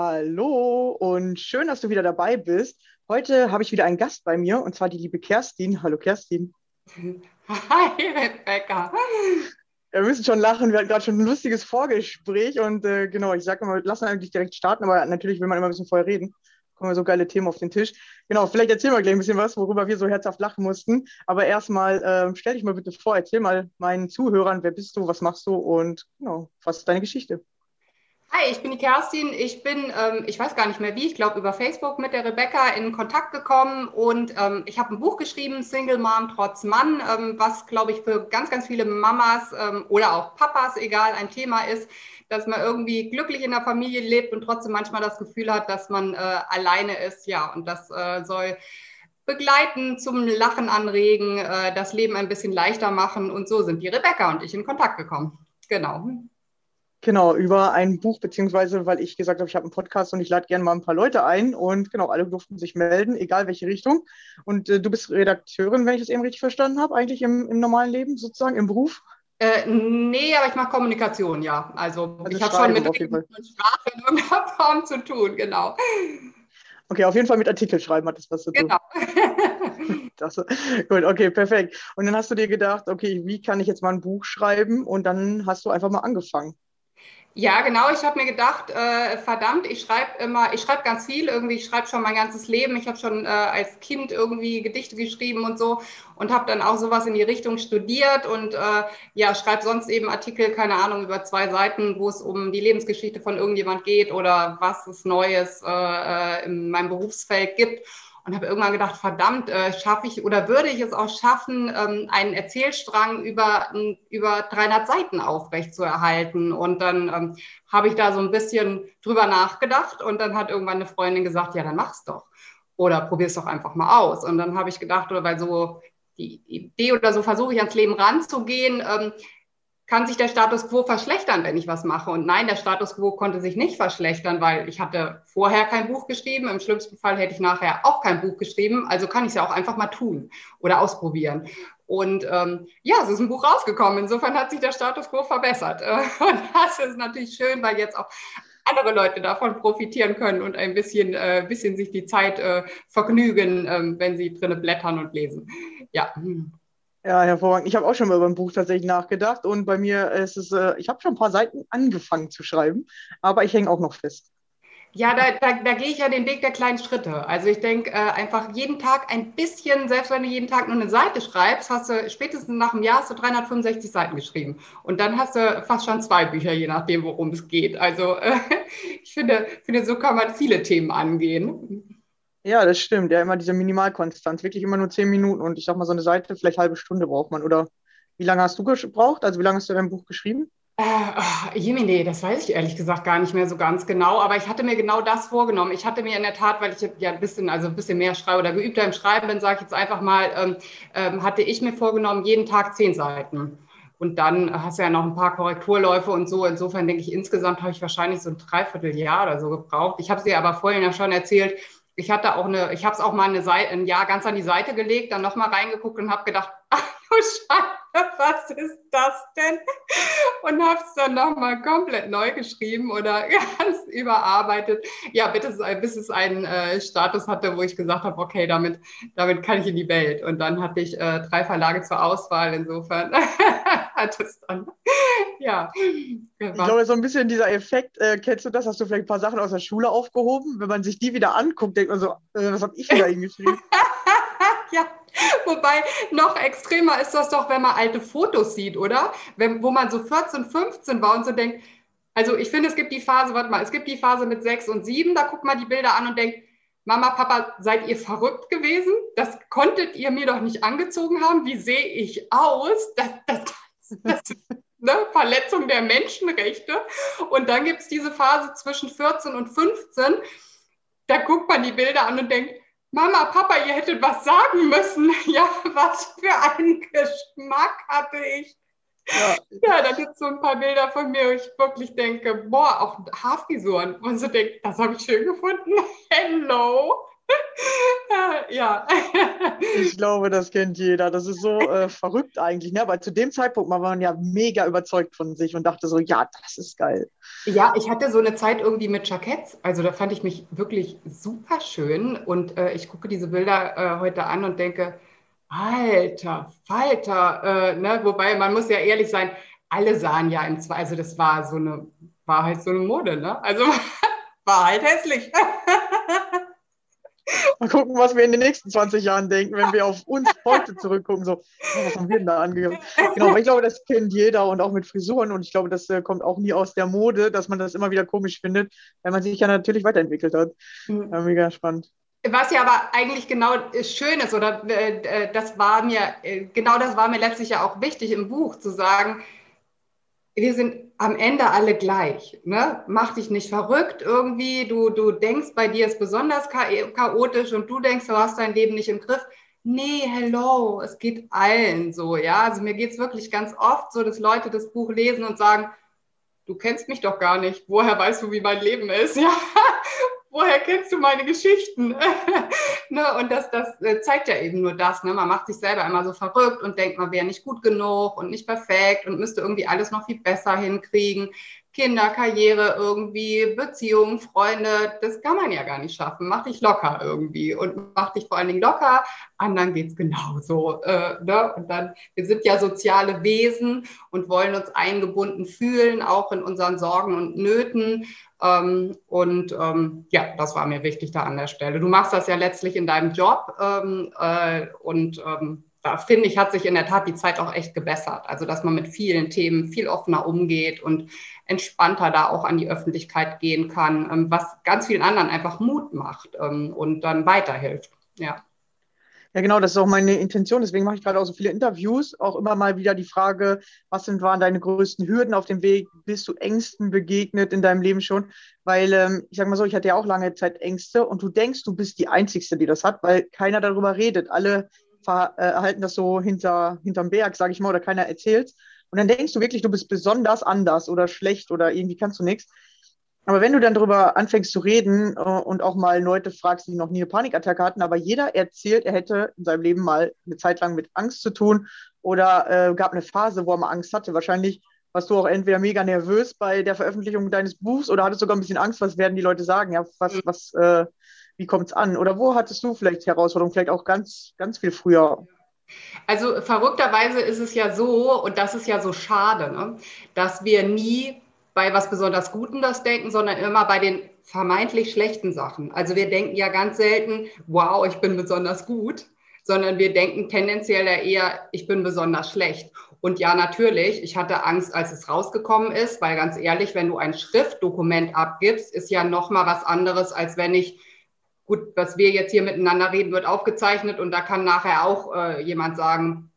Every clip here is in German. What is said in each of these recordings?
Hallo und schön, dass du wieder dabei bist. Heute habe ich wieder einen Gast bei mir und zwar die liebe Kerstin. Hallo Kerstin. Hi Rebecca. Wir müssen schon lachen, wir hatten gerade schon ein lustiges Vorgespräch und äh, genau, ich sage immer, wir lassen eigentlich direkt starten, aber natürlich will man immer ein bisschen vorher reden. Kommen wir so geile Themen auf den Tisch. Genau, vielleicht erzähl mal gleich ein bisschen was, worüber wir so herzhaft lachen mussten. Aber erstmal, äh, stell dich mal bitte vor, erzähl mal meinen Zuhörern, wer bist du, was machst du und genau, was ist deine Geschichte? Hi, ich bin die Kerstin. Ich bin, ähm, ich weiß gar nicht mehr wie, ich glaube über Facebook mit der Rebecca in Kontakt gekommen und ähm, ich habe ein Buch geschrieben, Single Mom trotz Mann, ähm, was glaube ich für ganz, ganz viele Mamas ähm, oder auch Papas, egal, ein Thema ist, dass man irgendwie glücklich in der Familie lebt und trotzdem manchmal das Gefühl hat, dass man äh, alleine ist. Ja, und das äh, soll begleiten, zum Lachen anregen, äh, das Leben ein bisschen leichter machen und so sind die Rebecca und ich in Kontakt gekommen. Genau. Genau, über ein Buch, beziehungsweise weil ich gesagt habe, ich habe einen Podcast und ich lade gerne mal ein paar Leute ein und genau, alle durften sich melden, egal welche Richtung. Und äh, du bist Redakteurin, wenn ich das eben richtig verstanden habe, eigentlich im, im normalen Leben, sozusagen, im Beruf? Äh, nee, aber ich mache Kommunikation, ja. Also, also ich habe schon mit Sprache in irgendeiner Form zu tun, genau. Okay, auf jeden Fall mit Artikel schreiben hat das was zu tun. Genau. das, gut, okay, perfekt. Und dann hast du dir gedacht, okay, wie kann ich jetzt mal ein Buch schreiben? Und dann hast du einfach mal angefangen. Ja, genau. Ich habe mir gedacht, äh, verdammt, ich schreibe immer, ich schreibe ganz viel irgendwie. Ich schreibe schon mein ganzes Leben. Ich habe schon äh, als Kind irgendwie Gedichte geschrieben und so und habe dann auch sowas in die Richtung studiert und äh, ja, schreibe sonst eben Artikel, keine Ahnung, über zwei Seiten, wo es um die Lebensgeschichte von irgendjemand geht oder was es Neues äh, äh, in meinem Berufsfeld gibt und habe irgendwann gedacht, verdammt, äh, schaffe ich oder würde ich es auch schaffen, ähm, einen Erzählstrang über, über 300 Seiten aufrechtzuerhalten. Und dann ähm, habe ich da so ein bisschen drüber nachgedacht und dann hat irgendwann eine Freundin gesagt, ja, dann mach's doch. Oder probier's doch einfach mal aus. Und dann habe ich gedacht, oder weil so die Idee oder so versuche ich ans Leben ranzugehen, ähm, kann sich der Status quo verschlechtern, wenn ich was mache. Und nein, der Status quo konnte sich nicht verschlechtern, weil ich hatte vorher kein Buch geschrieben. Im schlimmsten Fall hätte ich nachher auch kein Buch geschrieben. Also kann ich es ja auch einfach mal tun oder ausprobieren. Und ähm, ja, es ist ein Buch rausgekommen. Insofern hat sich der Status quo verbessert. Und das ist natürlich schön, weil jetzt auch andere Leute davon profitieren können und ein bisschen, äh, bisschen sich die Zeit äh, vergnügen, äh, wenn sie drinnen blättern und lesen. Ja. Ja, hervorragend. Ich habe auch schon mal über ein Buch tatsächlich nachgedacht und bei mir ist es, äh, ich habe schon ein paar Seiten angefangen zu schreiben, aber ich hänge auch noch fest. Ja, da, da, da gehe ich ja den Weg der kleinen Schritte. Also ich denke, äh, einfach jeden Tag ein bisschen, selbst wenn du jeden Tag nur eine Seite schreibst, hast du spätestens nach einem Jahr hast du 365 Seiten geschrieben. Und dann hast du fast schon zwei Bücher, je nachdem, worum es geht. Also äh, ich finde, finde, so kann man viele Themen angehen. Ja, das stimmt. Ja, immer diese Minimalkonstanz. Wirklich immer nur zehn Minuten. Und ich sag mal, so eine Seite, vielleicht halbe Stunde braucht man. Oder wie lange hast du gebraucht? Also wie lange hast du dein Buch geschrieben? Äh, oh, Jemine, das weiß ich ehrlich gesagt gar nicht mehr so ganz genau, aber ich hatte mir genau das vorgenommen. Ich hatte mir in der Tat, weil ich ja ein bisschen, also ein bisschen mehr schreibe oder geübter im Schreiben bin, sage ich jetzt einfach mal, ähm, ähm, hatte ich mir vorgenommen, jeden Tag zehn Seiten. Und dann hast du ja noch ein paar Korrekturläufe und so. Insofern denke ich, insgesamt habe ich wahrscheinlich so ein Dreivierteljahr oder so gebraucht. Ich habe sie aber vorhin ja schon erzählt, ich hatte auch eine, ich habe es auch mal eine Seite, ein Jahr ganz an die Seite gelegt, dann nochmal reingeguckt und habe gedacht, ach du Scheiße, was ist das denn? Und habe es dann nochmal komplett neu geschrieben oder ganz überarbeitet. Ja, bis, bis es einen äh, Status hatte, wo ich gesagt habe, okay, damit, damit kann ich in die Welt. Und dann hatte ich äh, drei Verlage zur Auswahl. Insofern hat es dann ja. Ich glaube, so ein bisschen dieser Effekt, äh, kennst du das? Hast du vielleicht ein paar Sachen aus der Schule aufgehoben? Wenn man sich die wieder anguckt, denkt man so, äh, was habe ich wieder hingeschrieben? ja, wobei noch extremer ist das doch, wenn man alte Fotos sieht, oder? Wenn, wo man so 14, 15 war und so denkt, also ich finde, es gibt die Phase, warte mal, es gibt die Phase mit 6 und 7, da guckt man die Bilder an und denkt, Mama, Papa, seid ihr verrückt gewesen? Das konntet ihr mir doch nicht angezogen haben. Wie sehe ich aus? Das, das, ne, Verletzung der Menschenrechte. Und dann gibt es diese Phase zwischen 14 und 15. Da guckt man die Bilder an und denkt, Mama, Papa, ihr hättet was sagen müssen. Ja, was für einen Geschmack hatte ich. Ja, ja da gibt es so ein paar Bilder von mir, wo ich wirklich denke, boah, auch Haarfrisuren. Und so denkt, das habe ich schön gefunden. Hello. ja. ich glaube, das kennt jeder. Das ist so äh, verrückt eigentlich. Ne? Aber zu dem Zeitpunkt war man ja mega überzeugt von sich und dachte so, ja, das ist geil. Ja, ich hatte so eine Zeit irgendwie mit Jacketts. Also da fand ich mich wirklich super schön. Und äh, ich gucke diese Bilder äh, heute an und denke, alter Falter. Äh, ne? Wobei, man muss ja ehrlich sein, alle sahen ja im Zweifel, also das war so eine, war halt so eine Mode, ne? Also war halt hässlich. Mal gucken, was wir in den nächsten 20 Jahren denken, wenn wir auf uns heute zurückgucken. So, was haben wir denn da angegeben? Genau, ich glaube, das kennt jeder und auch mit Frisuren. Und ich glaube, das äh, kommt auch nie aus der Mode, dass man das immer wieder komisch findet, weil man sich ja natürlich weiterentwickelt hat. Mhm. Ja, mega spannend. Was ja aber eigentlich genau schön ist, oder äh, äh, das war mir, genau das war mir letztlich ja auch wichtig im Buch, zu sagen, wir sind am Ende alle gleich. Ne? Mach dich nicht verrückt irgendwie. Du, du denkst, bei dir ist besonders chaotisch und du denkst, du hast dein Leben nicht im Griff. Nee, hello, es geht allen so, ja. Also mir geht es wirklich ganz oft so, dass Leute das Buch lesen und sagen, du kennst mich doch gar nicht. Woher weißt du, wie mein Leben ist? Ja, woher kennst du meine Geschichten? ne? Und das, das äh, zeigt ja eben nur das. Ne? Man macht sich selber immer so verrückt und denkt, man wäre nicht gut genug und nicht perfekt und müsste irgendwie alles noch viel besser hinkriegen. Kinder, Karriere irgendwie, Beziehungen, Freunde, das kann man ja gar nicht schaffen. Mach dich locker irgendwie und mach dich vor allen Dingen locker, anderen geht es genauso. Äh, ne? Und dann, wir sind ja soziale Wesen und wollen uns eingebunden fühlen, auch in unseren Sorgen und Nöten. Ähm, und ähm, ja, das war mir wichtig da an der Stelle. Du machst das ja letztlich in deinem Job ähm, äh, und ähm, da finde ich, hat sich in der Tat die Zeit auch echt gebessert. Also, dass man mit vielen Themen viel offener umgeht und entspannter da auch an die Öffentlichkeit gehen kann, ähm, was ganz vielen anderen einfach Mut macht ähm, und dann weiterhilft. Ja. Ja, genau, das ist auch meine Intention. Deswegen mache ich gerade auch so viele Interviews. Auch immer mal wieder die Frage, was sind, waren deine größten Hürden auf dem Weg? Bist du Ängsten begegnet in deinem Leben schon? Weil ähm, ich sage mal so, ich hatte ja auch lange Zeit Ängste und du denkst, du bist die Einzige, die das hat, weil keiner darüber redet. Alle äh, das so hinter, hinterm Berg, sage ich mal, oder keiner erzählt. Und dann denkst du wirklich, du bist besonders anders oder schlecht oder irgendwie kannst du nichts. Aber wenn du dann darüber anfängst zu reden äh, und auch mal Leute fragst, die noch nie eine Panikattacke hatten, aber jeder erzählt, er hätte in seinem Leben mal eine Zeit lang mit Angst zu tun oder äh, gab eine Phase, wo er mal Angst hatte. Wahrscheinlich warst du auch entweder mega nervös bei der Veröffentlichung deines Buchs oder hattest sogar ein bisschen Angst, was werden die Leute sagen? Ja, was, mhm. was, äh, wie kommt es an? Oder wo hattest du vielleicht Herausforderungen, vielleicht auch ganz, ganz viel früher? Also verrückterweise ist es ja so, und das ist ja so schade, ne, dass wir nie bei was besonders Guten das denken, sondern immer bei den vermeintlich schlechten Sachen. Also wir denken ja ganz selten, wow, ich bin besonders gut, sondern wir denken tendenziell eher, ich bin besonders schlecht. Und ja, natürlich, ich hatte Angst, als es rausgekommen ist, weil ganz ehrlich, wenn du ein Schriftdokument abgibst, ist ja noch mal was anderes, als wenn ich gut, was wir jetzt hier miteinander reden, wird aufgezeichnet und da kann nachher auch äh, jemand sagen,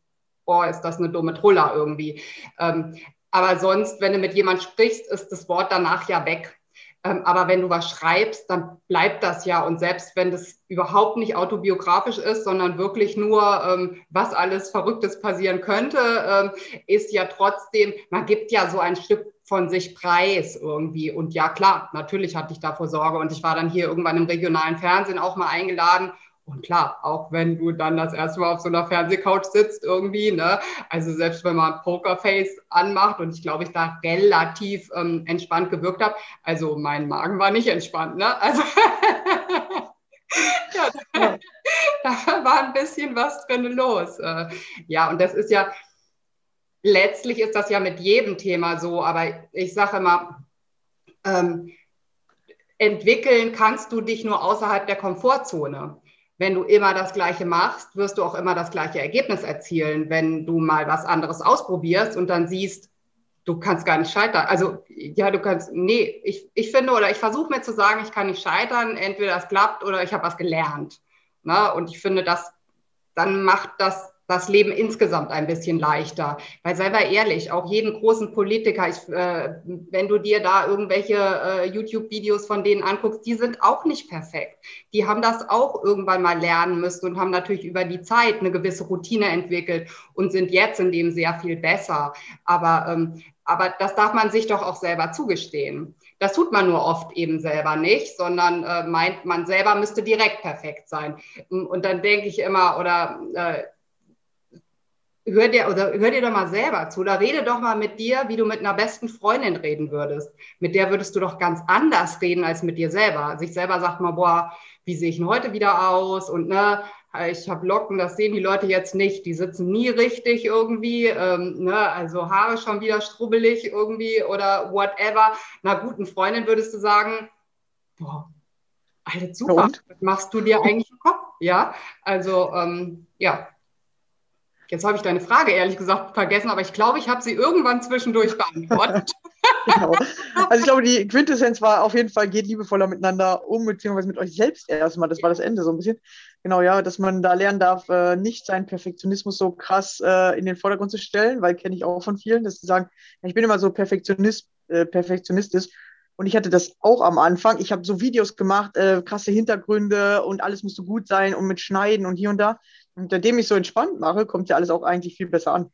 boah, ist das eine dumme Truller irgendwie. Ähm, aber sonst, wenn du mit jemand sprichst, ist das Wort danach ja weg. Ähm, aber wenn du was schreibst, dann bleibt das ja. Und selbst wenn das überhaupt nicht autobiografisch ist, sondern wirklich nur, ähm, was alles Verrücktes passieren könnte, ähm, ist ja trotzdem, man gibt ja so ein Stück von sich preis irgendwie. Und ja, klar, natürlich hatte ich davor Sorge. Und ich war dann hier irgendwann im regionalen Fernsehen auch mal eingeladen und klar, auch wenn du dann das erste Mal auf so einer Fernsehcouch sitzt irgendwie, ne, also selbst wenn man Pokerface anmacht und ich glaube, ich da relativ ähm, entspannt gewirkt habe, also mein Magen war nicht entspannt, ne, also ja, da, da, war ein bisschen was drin los. Äh, ja, und das ist ja, letztlich ist das ja mit jedem Thema so, aber ich sage immer, ähm, entwickeln kannst du dich nur außerhalb der Komfortzone wenn du immer das Gleiche machst, wirst du auch immer das gleiche Ergebnis erzielen. Wenn du mal was anderes ausprobierst und dann siehst, du kannst gar nicht scheitern. Also ja, du kannst, nee, ich, ich finde oder ich versuche mir zu sagen, ich kann nicht scheitern, entweder es klappt oder ich habe was gelernt. Ne? und ich finde, das, dann macht das das Leben insgesamt ein bisschen leichter. Weil sei mal ehrlich, auch jeden großen Politiker, ich, äh, wenn du dir da irgendwelche äh, YouTube-Videos von denen anguckst, die sind auch nicht perfekt. Die haben das auch irgendwann mal lernen müssen und haben natürlich über die Zeit eine gewisse Routine entwickelt und sind jetzt in dem sehr viel besser. Aber, ähm, aber das darf man sich doch auch selber zugestehen. Das tut man nur oft eben selber nicht, sondern äh, meint, man selber müsste direkt perfekt sein. Und dann denke ich immer, oder äh, hör dir, oder hör dir doch mal selber zu oder rede doch mal mit dir, wie du mit einer besten Freundin reden würdest. Mit der würdest du doch ganz anders reden als mit dir selber. Sich selber sagt mal, boah, wie sehe ich denn heute wieder aus? Und ne, ich habe Locken, das sehen die Leute jetzt nicht. Die sitzen nie richtig irgendwie. Ähm, ne, also Haare schon wieder strubbelig irgendwie oder whatever. Na guten Freundin würdest du sagen, boah, alles super. Was machst du dir eigentlich im Kopf? Ja, also ähm, ja, Jetzt habe ich deine Frage ehrlich gesagt vergessen, aber ich glaube, ich habe sie irgendwann zwischendurch beantwortet. genau. Also ich glaube, die Quintessenz war auf jeden Fall, geht liebevoller miteinander um, beziehungsweise mit euch selbst erstmal. Das war das Ende so ein bisschen. Genau, ja, dass man da lernen darf, äh, nicht seinen Perfektionismus so krass äh, in den Vordergrund zu stellen, weil kenne ich auch von vielen, dass sie sagen, ich bin immer so Perfektionist, äh, perfektionistisch. Und ich hatte das auch am Anfang. Ich habe so Videos gemacht, krasse Hintergründe und alles musste gut sein und mit Schneiden und hier und da. Und seitdem ich so entspannt mache, kommt ja alles auch eigentlich viel besser an.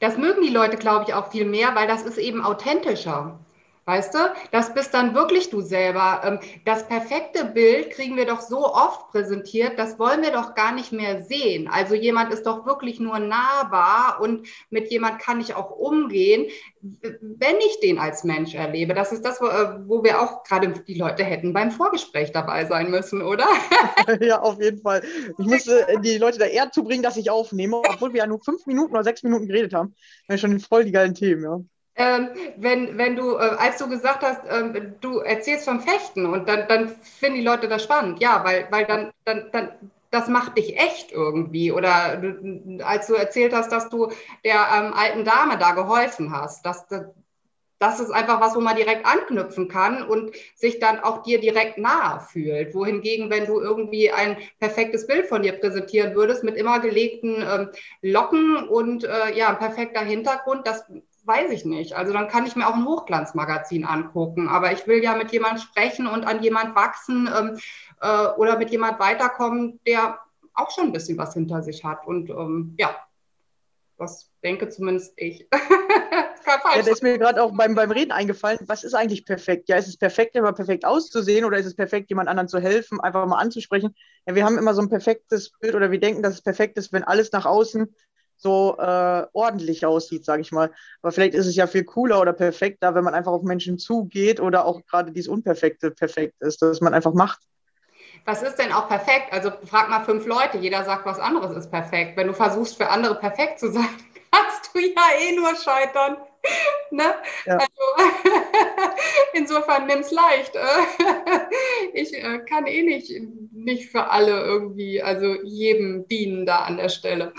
Das mögen die Leute, glaube ich, auch viel mehr, weil das ist eben authentischer. Weißt du, das bist dann wirklich du selber. Ähm, das perfekte Bild kriegen wir doch so oft präsentiert, das wollen wir doch gar nicht mehr sehen. Also jemand ist doch wirklich nur nahbar und mit jemand kann ich auch umgehen, wenn ich den als Mensch erlebe. Das ist das, wo, äh, wir auch gerade die Leute hätten beim Vorgespräch dabei sein müssen, oder? ja, auf jeden Fall. Ich musste äh, die Leute da eher zu bringen, dass ich aufnehme, obwohl wir ja nur fünf Minuten oder sechs Minuten geredet haben. Ist schon voll die geilen Themen, ja. Ähm, wenn, wenn du, äh, als du gesagt hast, ähm, du erzählst vom Fechten und dann, dann finden die Leute das spannend, ja, weil, weil dann, dann, dann, das macht dich echt irgendwie. Oder du, als du erzählt hast, dass du der ähm, alten Dame da geholfen hast, das, das, das ist einfach was, wo man direkt anknüpfen kann und sich dann auch dir direkt nahe fühlt. Wohingegen, wenn du irgendwie ein perfektes Bild von dir präsentieren würdest mit immer gelegten ähm, Locken und äh, ja, perfekter Hintergrund, das weiß ich nicht. Also dann kann ich mir auch ein Hochglanzmagazin angucken. Aber ich will ja mit jemand sprechen und an jemand wachsen ähm, äh, oder mit jemand weiterkommen, der auch schon ein bisschen was hinter sich hat. Und ähm, ja, das denke zumindest ich. ja, da ist mir gerade auch beim, beim Reden eingefallen, was ist eigentlich perfekt? Ja, ist es perfekt, immer perfekt auszusehen oder ist es perfekt, jemand anderen zu helfen, einfach mal anzusprechen? Ja, wir haben immer so ein perfektes Bild oder wir denken, dass es perfekt ist, wenn alles nach außen so äh, ordentlich aussieht, sage ich mal. Aber vielleicht ist es ja viel cooler oder perfekter, wenn man einfach auf Menschen zugeht oder auch gerade dieses Unperfekte perfekt ist, dass man einfach macht. Was ist denn auch perfekt? Also frag mal fünf Leute, jeder sagt, was anderes ist perfekt. Wenn du versuchst, für andere perfekt zu sein, kannst du ja eh nur scheitern. Ne? Ja. Also, insofern nimm es leicht. Ich äh, kann eh nicht, nicht für alle irgendwie, also jedem dienen da an der Stelle.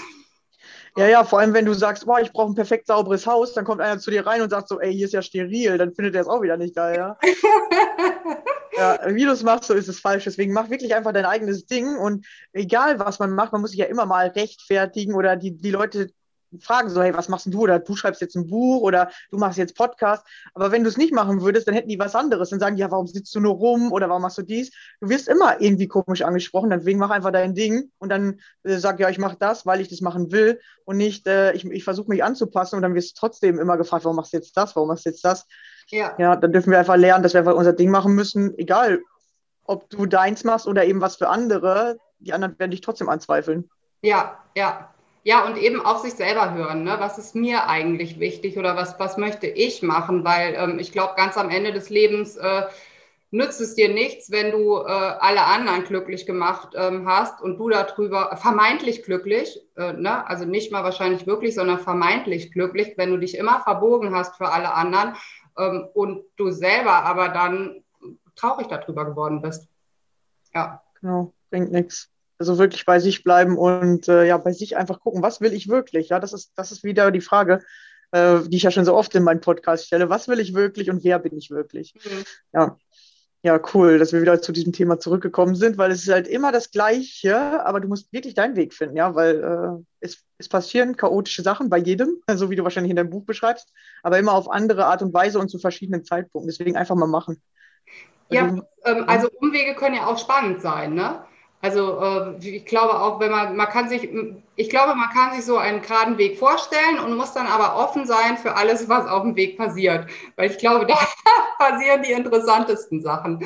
Ja, ja, vor allem wenn du sagst, boah, ich brauche ein perfekt sauberes Haus, dann kommt einer zu dir rein und sagt so, ey, hier ist ja steril, dann findet er es auch wieder nicht geil, ja. ja, wie du es machst, so ist es falsch. Deswegen mach wirklich einfach dein eigenes Ding und egal was man macht, man muss sich ja immer mal rechtfertigen oder die, die Leute fragen so, hey, was machst du? Oder du schreibst jetzt ein Buch oder du machst jetzt Podcast. Aber wenn du es nicht machen würdest, dann hätten die was anderes. Dann sagen die, ja, warum sitzt du nur rum oder warum machst du dies? Du wirst immer irgendwie komisch angesprochen, deswegen mach einfach dein Ding und dann äh, sag, ja, ich mache das, weil ich das machen will und nicht, äh, ich, ich versuche mich anzupassen und dann wirst du trotzdem immer gefragt, warum machst du jetzt das, warum machst du jetzt das? Ja. ja, dann dürfen wir einfach lernen, dass wir einfach unser Ding machen müssen, egal ob du deins machst oder eben was für andere, die anderen werden dich trotzdem anzweifeln. Ja, ja, ja, und eben auf sich selber hören. Ne? Was ist mir eigentlich wichtig oder was, was möchte ich machen? Weil ähm, ich glaube, ganz am Ende des Lebens äh, nützt es dir nichts, wenn du äh, alle anderen glücklich gemacht ähm, hast und du darüber vermeintlich glücklich, äh, ne? also nicht mal wahrscheinlich wirklich, sondern vermeintlich glücklich, wenn du dich immer verbogen hast für alle anderen ähm, und du selber aber dann traurig darüber geworden bist. Ja. Genau, bringt nichts. Also wirklich bei sich bleiben und äh, ja, bei sich einfach gucken, was will ich wirklich? Ja, das ist, das ist wieder die Frage, äh, die ich ja schon so oft in meinem Podcast stelle. Was will ich wirklich und wer bin ich wirklich? Mhm. Ja. Ja, cool, dass wir wieder zu diesem Thema zurückgekommen sind, weil es ist halt immer das Gleiche, aber du musst wirklich deinen Weg finden, ja, weil äh, es, es passieren chaotische Sachen bei jedem, so wie du wahrscheinlich in deinem Buch beschreibst, aber immer auf andere Art und Weise und zu verschiedenen Zeitpunkten. Deswegen einfach mal machen. Ja, also, ähm, also Umwege können ja auch spannend sein, ne? Also äh, ich glaube auch, wenn man, man kann sich, ich glaube, man kann sich so einen geraden Weg vorstellen und muss dann aber offen sein für alles, was auf dem Weg passiert. Weil ich glaube, da passieren die interessantesten Sachen.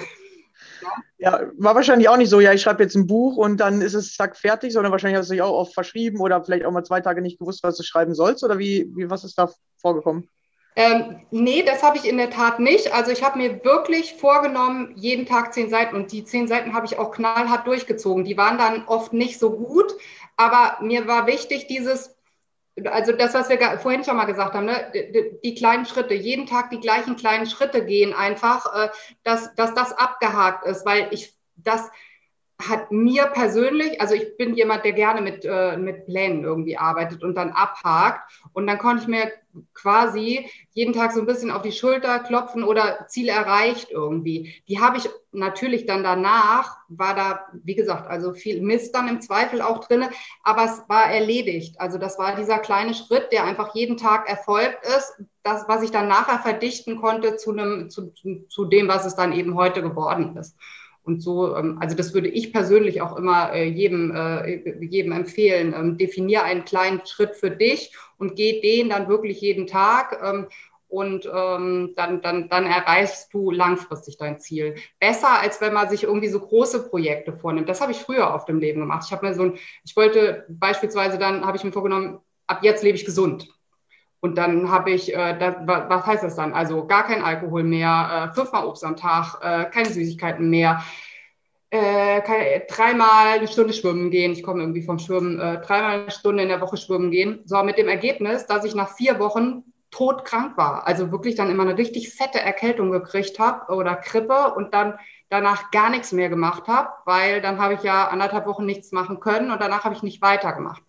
Ja, war wahrscheinlich auch nicht so, ja, ich schreibe jetzt ein Buch und dann ist es zack fertig, sondern wahrscheinlich hast du dich auch oft verschrieben oder vielleicht auch mal zwei Tage nicht gewusst, was du schreiben sollst oder wie, wie was ist da vorgekommen? Ähm, nee, das habe ich in der Tat nicht. Also ich habe mir wirklich vorgenommen, jeden Tag zehn Seiten und die zehn Seiten habe ich auch knallhart durchgezogen. Die waren dann oft nicht so gut, aber mir war wichtig, dieses, also das, was wir vorhin schon mal gesagt haben, ne? die, kleinen Schritte, jeden Tag die gleichen kleinen Schritte gehen einfach, äh, dass, dass das abgehakt ist, weil ich das hat mir persönlich, also ich bin jemand, der gerne mit, äh, mit Plänen irgendwie arbeitet und dann abhakt. Und dann konnte ich mir quasi jeden Tag so ein bisschen auf die Schulter klopfen oder Ziel erreicht irgendwie. Die habe ich natürlich dann danach, war da, wie gesagt, also viel Mist dann im Zweifel auch drin, aber es war erledigt. Also das war dieser kleine Schritt, der einfach jeden Tag erfolgt ist, das, was ich dann nachher verdichten konnte zu, einem, zu, zu dem, was es dann eben heute geworden ist. Und so, ähm, also das würde ich persönlich auch immer äh, jedem, äh, jedem empfehlen. Ähm, definier einen kleinen Schritt für dich und geh den dann wirklich jeden Tag. Ähm, und dann, dann, dann erreichst du langfristig dein Ziel. Besser, als wenn man sich irgendwie so große Projekte vornimmt. Das habe ich früher auf dem Leben gemacht. Ich habe mir so ein, ich wollte beispielsweise dann, habe ich mir vorgenommen, ab jetzt lebe ich gesund. Und dann habe ich, äh, das, was heißt das dann? Also gar kein Alkohol mehr, äh, fünfmal Obst am Tag, äh, keine Süßigkeiten mehr, äh, keine, dreimal eine Stunde schwimmen gehen. Ich komme irgendwie vom Schwimmen, äh, dreimal eine Stunde in der Woche schwimmen gehen. So mit dem Ergebnis, dass ich nach vier Wochen todkrank war. Also wirklich dann immer eine richtig fette Erkältung gekriegt habe oder Krippe und dann danach gar nichts mehr gemacht habe, weil dann habe ich ja anderthalb Wochen nichts machen können und danach habe ich nicht weitergemacht.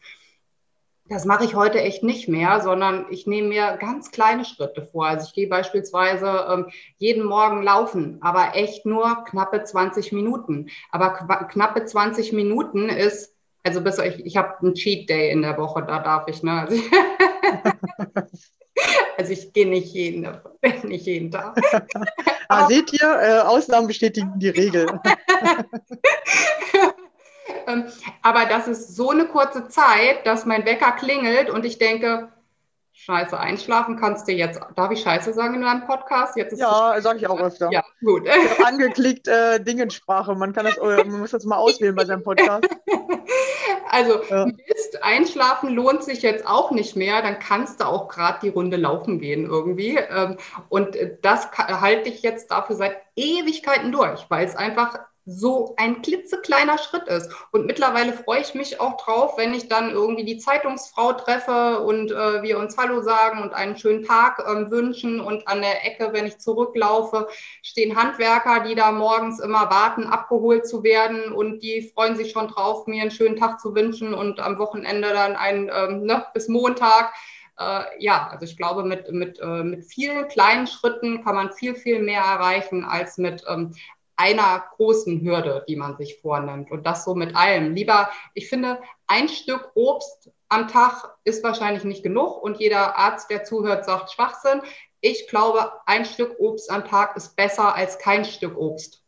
Das mache ich heute echt nicht mehr, sondern ich nehme mir ganz kleine Schritte vor. Also ich gehe beispielsweise ähm, jeden Morgen laufen, aber echt nur knappe 20 Minuten. Aber knappe 20 Minuten ist, also bis ich, ich habe einen Cheat Day in der Woche, da darf ich, ne? Also ich, also ich gehe nicht jeden, nicht jeden Tag. ah, seht ihr, äh, Ausnahmen bestätigen die Regel. Ähm, aber das ist so eine kurze Zeit, dass mein Wecker klingelt und ich denke, Scheiße einschlafen kannst du jetzt, darf ich Scheiße sagen in deinem Podcast? Jetzt ja, sage ich auch öfter. Ja, gut. Angeklickt äh, Dingensprache, man kann das, man muss das mal auswählen bei seinem Podcast. Also ja. Mist, einschlafen lohnt sich jetzt auch nicht mehr, dann kannst du auch gerade die Runde laufen gehen irgendwie. Ähm, und das halte ich jetzt dafür seit Ewigkeiten durch, weil es einfach so ein klitzekleiner Schritt ist. Und mittlerweile freue ich mich auch drauf, wenn ich dann irgendwie die Zeitungsfrau treffe und äh, wir uns Hallo sagen und einen schönen Tag äh, wünschen. Und an der Ecke, wenn ich zurücklaufe, stehen Handwerker, die da morgens immer warten, abgeholt zu werden. Und die freuen sich schon drauf, mir einen schönen Tag zu wünschen und am Wochenende dann einen ähm, ne, bis Montag. Äh, ja, also ich glaube, mit, mit, äh, mit vielen kleinen Schritten kann man viel, viel mehr erreichen als mit ähm, einer großen Hürde, die man sich vornimmt. Und das so mit allem. Lieber, ich finde, ein Stück Obst am Tag ist wahrscheinlich nicht genug und jeder Arzt, der zuhört, sagt Schwachsinn. Ich glaube, ein Stück Obst am Tag ist besser als kein Stück Obst.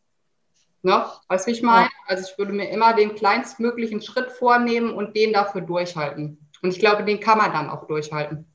Ne? Weißt du, wie ich meine? Also ich würde mir immer den kleinstmöglichen Schritt vornehmen und den dafür durchhalten. Und ich glaube, den kann man dann auch durchhalten.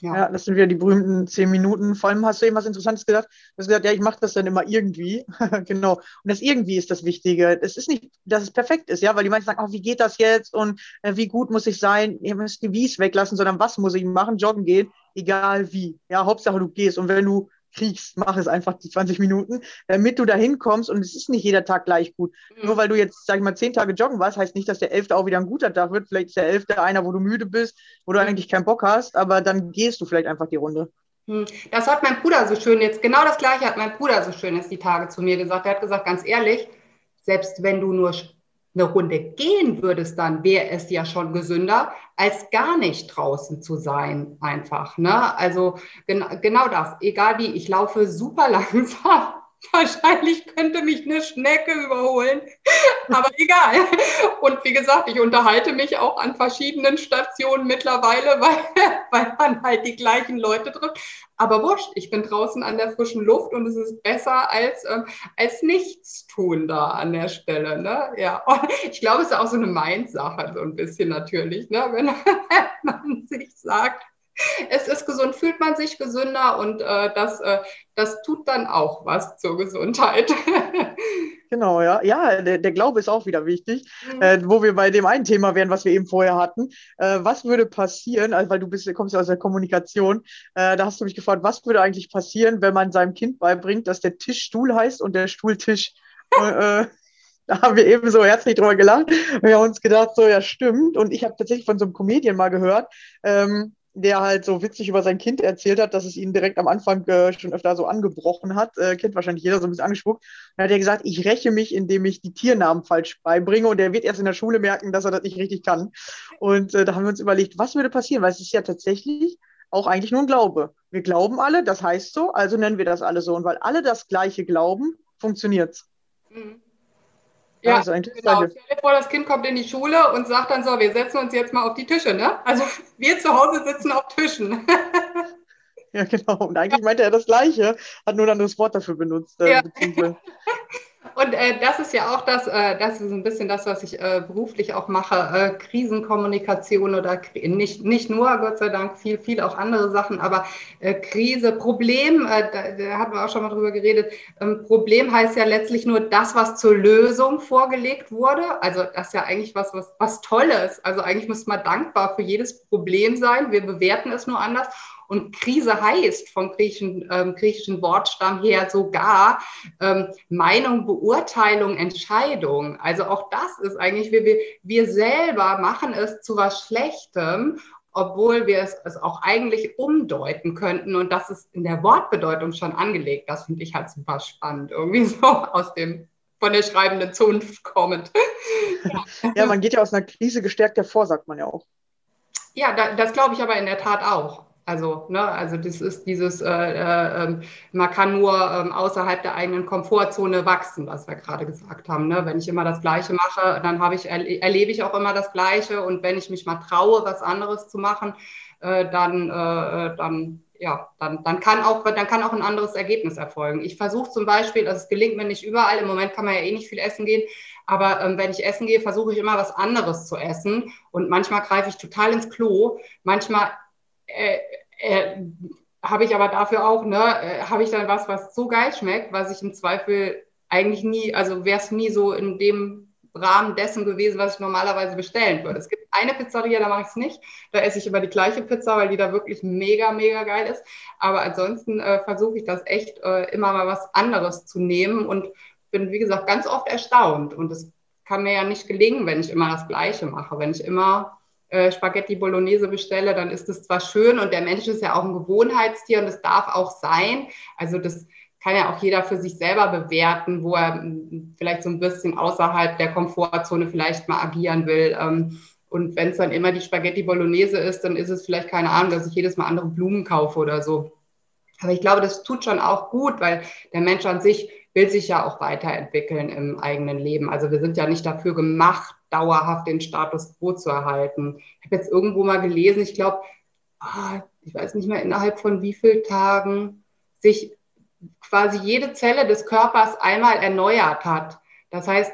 Ja. ja. das sind wieder die berühmten zehn Minuten. Vor allem hast du eben was Interessantes gesagt. Du hast gesagt, ja, ich mache das dann immer irgendwie. genau. Und das irgendwie ist das Wichtige. Es ist nicht, dass es perfekt ist, ja, weil die meisten sagen, oh, wie geht das jetzt und äh, wie gut muss ich sein? Ihr müsst die Wies weglassen, sondern was muss ich machen? Joggen gehen, egal wie. Ja, Hauptsache du gehst. Und wenn du kriegst, mach es einfach die 20 Minuten, damit du da hinkommst und es ist nicht jeder Tag gleich gut. Mhm. Nur weil du jetzt, sag ich mal, zehn Tage joggen warst, heißt nicht, dass der elfte auch wieder ein guter Tag wird. Vielleicht ist der elfte einer, wo du müde bist, wo du eigentlich keinen Bock hast, aber dann gehst du vielleicht einfach die Runde. Mhm. Das hat mein Bruder so schön jetzt, genau das gleiche hat mein Bruder so schön jetzt die Tage zu mir gesagt. Er hat gesagt, ganz ehrlich, selbst wenn du nur eine Runde gehen würdest, dann wäre es ja schon gesünder, als gar nicht draußen zu sein, einfach. Ne? Also gen genau das, egal wie, ich laufe super langsam. Wahrscheinlich könnte mich eine Schnecke überholen, aber egal. Und wie gesagt, ich unterhalte mich auch an verschiedenen Stationen mittlerweile, weil, weil man halt die gleichen Leute trifft. Aber wurscht, ich bin draußen an der frischen Luft und es ist besser als, äh, als nichts tun da an der Stelle. Ne? Ja, und ich glaube, es ist auch so eine Mind-Sache, so ein bisschen natürlich, ne? wenn man sich sagt, es ist gesund, fühlt man sich gesünder und äh, das, äh, das tut dann auch was zur Gesundheit. genau, ja. Ja, der, der Glaube ist auch wieder wichtig, mhm. äh, wo wir bei dem einen Thema wären, was wir eben vorher hatten. Äh, was würde passieren, also weil du bist, kommst ja aus der Kommunikation, äh, da hast du mich gefragt, was würde eigentlich passieren, wenn man seinem Kind beibringt, dass der Tisch Stuhl heißt und der Stuhl Tisch? Äh, da haben wir eben so herzlich drüber gelacht. Wir haben uns gedacht, so ja, stimmt. Und ich habe tatsächlich von so einem Comedian mal gehört, ähm, der halt so witzig über sein Kind erzählt hat, dass es ihn direkt am Anfang äh, schon öfter so angebrochen hat. Äh, kennt wahrscheinlich jeder so ein bisschen angespuckt. Dann hat er gesagt, ich räche mich, indem ich die Tiernamen falsch beibringe und er wird erst in der Schule merken, dass er das nicht richtig kann. Und äh, da haben wir uns überlegt, was würde passieren, weil es ist ja tatsächlich auch eigentlich nur ein Glaube. Wir glauben alle, das heißt so, also nennen wir das alle so. Und weil alle das Gleiche glauben, funktioniert's. Mhm. Ja, also genau. Stell dir vor, das Kind kommt in die Schule und sagt dann so, wir setzen uns jetzt mal auf die Tische, ne? Also wir zu Hause sitzen auf Tischen. ja, genau. Und eigentlich meinte er das Gleiche, hat nur ein anderes Wort dafür benutzt. Äh, ja. Und äh, das ist ja auch das, äh, das ist ein bisschen das, was ich äh, beruflich auch mache, äh, Krisenkommunikation oder nicht, nicht nur, Gott sei Dank, viel, viel auch andere Sachen, aber äh, Krise, Problem, äh, da, da hatten wir auch schon mal drüber geredet, ähm, Problem heißt ja letztlich nur das, was zur Lösung vorgelegt wurde. Also das ist ja eigentlich was, was, was Tolles. Also eigentlich müsste man dankbar für jedes Problem sein. Wir bewerten es nur anders. Und Krise heißt vom griechischen, ähm, griechischen Wortstamm her sogar ähm, Meinung, Beurteilung, Entscheidung. Also auch das ist eigentlich, wir, wir, wir selber machen es zu was Schlechtem obwohl wir es, es, auch eigentlich umdeuten könnten. Und das ist in der Wortbedeutung schon angelegt. Das finde ich halt super spannend, irgendwie so aus dem von der schreibenden Zunft kommend. ja. ja, man geht ja aus einer Krise gestärkt hervor, sagt man ja auch. Ja, da, das glaube ich aber in der Tat auch. Also, ne, also das ist dieses, äh, äh, ähm, man kann nur äh, außerhalb der eigenen Komfortzone wachsen, was wir gerade gesagt haben. Ne? Wenn ich immer das Gleiche mache, dann habe ich, erlebe ich auch immer das Gleiche. Und wenn ich mich mal traue, was anderes zu machen, äh, dann, äh, äh, dann, ja, dann, dann, kann auch, dann kann auch ein anderes Ergebnis erfolgen. Ich versuche zum Beispiel, also es gelingt mir nicht überall, im Moment kann man ja eh nicht viel essen gehen, aber ähm, wenn ich essen gehe, versuche ich immer was anderes zu essen. Und manchmal greife ich total ins Klo. Manchmal äh, habe ich aber dafür auch, ne, äh, habe ich dann was, was so geil schmeckt, was ich im Zweifel eigentlich nie, also wäre es nie so in dem Rahmen dessen gewesen, was ich normalerweise bestellen würde. Es gibt eine Pizzeria, da mache ich es nicht. Da esse ich immer die gleiche Pizza, weil die da wirklich mega, mega geil ist. Aber ansonsten äh, versuche ich das echt äh, immer mal was anderes zu nehmen und bin, wie gesagt, ganz oft erstaunt. Und es kann mir ja nicht gelingen, wenn ich immer das Gleiche mache. Wenn ich immer äh, Spaghetti Bolognese bestelle, dann ist es zwar schön und der Mensch ist ja auch ein Gewohnheitstier und es darf auch sein. Also das kann ja auch jeder für sich selber bewerten, wo er hm, vielleicht so ein bisschen außerhalb der Komfortzone vielleicht mal agieren will. Ähm, und wenn es dann immer die Spaghetti Bolognese ist, dann ist es vielleicht keine Ahnung, dass ich jedes Mal andere Blumen kaufe oder so. Aber ich glaube, das tut schon auch gut, weil der Mensch an sich will sich ja auch weiterentwickeln im eigenen Leben. Also wir sind ja nicht dafür gemacht, dauerhaft den Status quo zu erhalten. Ich habe jetzt irgendwo mal gelesen, ich glaube, ah, ich weiß nicht mehr innerhalb von wie vielen Tagen sich quasi jede Zelle des Körpers einmal erneuert hat. Das heißt,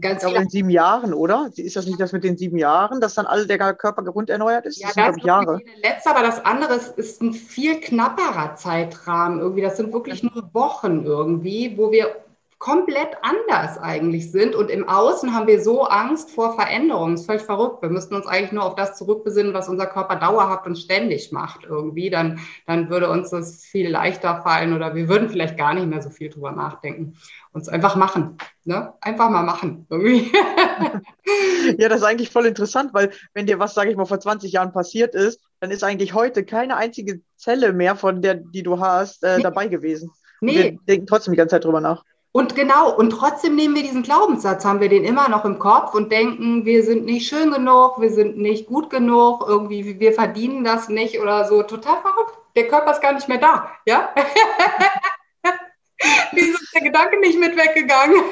ganz ich in sieben Jahren, oder? Ist das nicht das mit den sieben Jahren, dass dann alle der Körper rund erneuert ist? Ja, das, das sind, Jahre. Letzte, aber das andere ist ein viel knapperer Zeitrahmen irgendwie. Das sind wirklich nur Wochen irgendwie, wo wir komplett anders eigentlich sind. Und im Außen haben wir so Angst vor Veränderungen. Das ist völlig verrückt. Wir müssten uns eigentlich nur auf das zurückbesinnen, was unser Körper dauerhaft und ständig macht irgendwie. Dann, dann würde uns das viel leichter fallen oder wir würden vielleicht gar nicht mehr so viel drüber nachdenken. Uns einfach machen. Ne? Einfach mal machen irgendwie. ja, das ist eigentlich voll interessant, weil wenn dir was, sage ich mal, vor 20 Jahren passiert ist, dann ist eigentlich heute keine einzige Zelle mehr von der, die du hast, äh, dabei gewesen. Nee. Und wir denken trotzdem die ganze Zeit drüber nach. Und genau, und trotzdem nehmen wir diesen Glaubenssatz, haben wir den immer noch im Kopf und denken, wir sind nicht schön genug, wir sind nicht gut genug, irgendwie, wir verdienen das nicht oder so. Total verrückt. Der Körper ist gar nicht mehr da, ja? Wieso ist der Gedanke nicht mit weggegangen?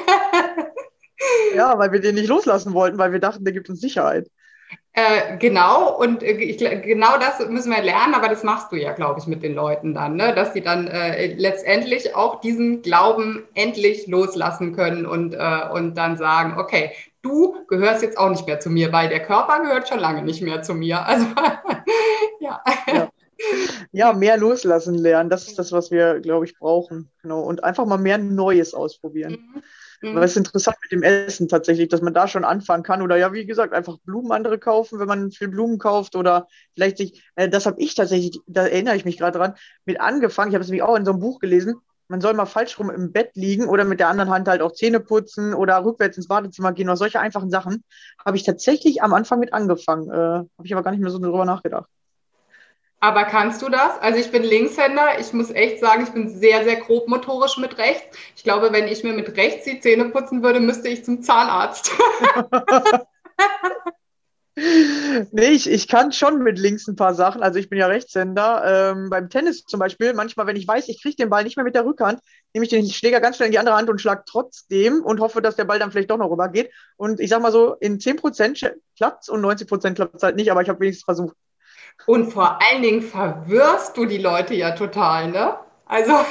ja, weil wir den nicht loslassen wollten, weil wir dachten, der gibt uns Sicherheit. Äh, genau, und äh, ich, genau das müssen wir lernen, aber das machst du ja, glaube ich, mit den Leuten dann, ne? dass sie dann äh, letztendlich auch diesen Glauben endlich loslassen können und, äh, und dann sagen, okay, du gehörst jetzt auch nicht mehr zu mir, weil der Körper gehört schon lange nicht mehr zu mir. Also ja. ja. Ja, mehr loslassen lernen, das ist das, was wir, glaube ich, brauchen. Genau. Und einfach mal mehr Neues ausprobieren. Mhm. Aber es ist interessant mit dem Essen tatsächlich, dass man da schon anfangen kann. Oder ja, wie gesagt, einfach Blumen andere kaufen, wenn man viel Blumen kauft. Oder vielleicht sich, äh, das habe ich tatsächlich, da erinnere ich mich gerade dran, mit angefangen. Ich habe es nämlich auch in so einem Buch gelesen. Man soll mal falsch rum im Bett liegen oder mit der anderen Hand halt auch Zähne putzen oder rückwärts ins Badezimmer gehen oder solche einfachen Sachen. Habe ich tatsächlich am Anfang mit angefangen. Äh, habe ich aber gar nicht mehr so drüber nachgedacht. Aber kannst du das? Also ich bin Linkshänder. Ich muss echt sagen, ich bin sehr, sehr grob motorisch mit rechts. Ich glaube, wenn ich mir mit rechts die Zähne putzen würde, müsste ich zum Zahnarzt. nee, ich, ich kann schon mit links ein paar Sachen. Also ich bin ja Rechtshänder. Ähm, beim Tennis zum Beispiel, manchmal, wenn ich weiß, ich kriege den Ball nicht mehr mit der Rückhand, nehme ich den Schläger ganz schnell in die andere Hand und schlage trotzdem und hoffe, dass der Ball dann vielleicht doch noch rübergeht. Und ich sag mal so, in 10% klappt es und 90% klappt es halt nicht, aber ich habe wenigstens versucht. Und vor allen Dingen verwirrst du die Leute ja total, ne? Also.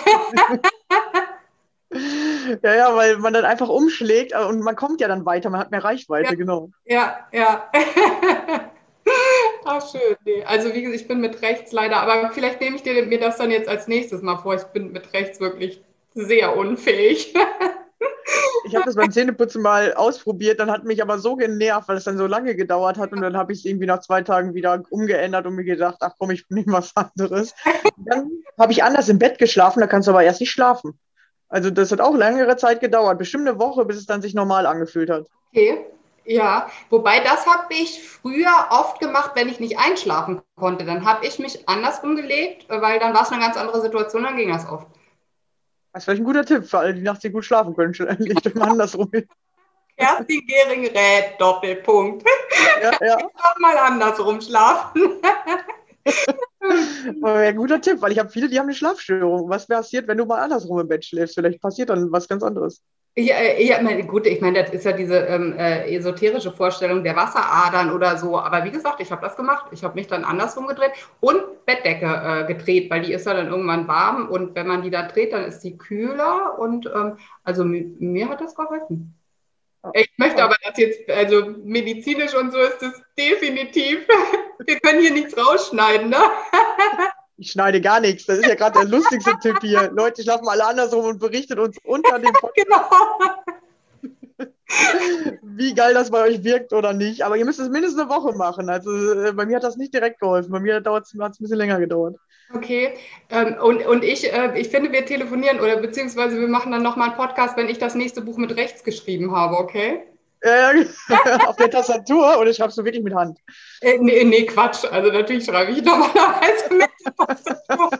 ja, ja, weil man dann einfach umschlägt äh, und man kommt ja dann weiter, man hat mehr Reichweite, ja, genau. Ja, ja. Ach, schön. Nee. Also, wie gesagt, ich bin mit rechts leider, aber vielleicht nehme ich dir, mir das dann jetzt als nächstes mal vor. Ich bin mit rechts wirklich sehr unfähig. Ich habe das beim Zähneputzen mal ausprobiert, dann hat mich aber so genervt, weil es dann so lange gedauert hat und dann habe ich es irgendwie nach zwei Tagen wieder umgeändert und mir gedacht, ach komm, ich nehme was anderes. dann habe ich anders im Bett geschlafen, da kannst du aber erst nicht schlafen. Also das hat auch längere Zeit gedauert, bestimmt eine Woche, bis es dann sich normal angefühlt hat. Okay. Ja, wobei das habe ich früher oft gemacht, wenn ich nicht einschlafen konnte. Dann habe ich mich anders umgelegt, weil dann war es eine ganz andere Situation, dann ging das oft. Das ist vielleicht ein guter Tipp für alle, die nachts nicht gut schlafen können. Euch mal andersrum. Kerstin Gehring rät, Doppelpunkt. Ja, ja. Ich darf mal andersrum schlafen. Ein guter Tipp, weil ich habe viele, die haben eine Schlafstörung. Was passiert, wenn du mal andersrum im Bett schläfst? Vielleicht passiert dann was ganz anderes. Ja, äh, ja gut, ich meine, das ist ja diese ähm, äh, esoterische Vorstellung der Wasseradern oder so. Aber wie gesagt, ich habe das gemacht. Ich habe mich dann andersrum gedreht und Bettdecke äh, gedreht, weil die ist ja dann irgendwann warm und wenn man die da dreht, dann ist die kühler. Und ähm, also mir, mir hat das geholfen. Ich möchte aber das jetzt, also medizinisch und so ist es definitiv. Wir können hier nichts rausschneiden, ne? Ich schneide gar nichts. Das ist ja gerade der lustigste Tipp hier. Leute schlafen alle andersrum und berichtet uns unter dem Podcast. genau. Wie geil das bei euch wirkt oder nicht. Aber ihr müsst es mindestens eine Woche machen. Also äh, bei mir hat das nicht direkt geholfen. Bei mir hat es ein bisschen länger gedauert. Okay. Ähm, und, und ich, äh, ich finde, wir telefonieren oder beziehungsweise wir machen dann nochmal einen Podcast, wenn ich das nächste Buch mit rechts geschrieben habe, okay? Ja, auf der Tastatur oder schreibst du wirklich mit Hand? Äh, nee, nee, Quatsch. Also natürlich schreibe ich normalerweise mit der Tastatur.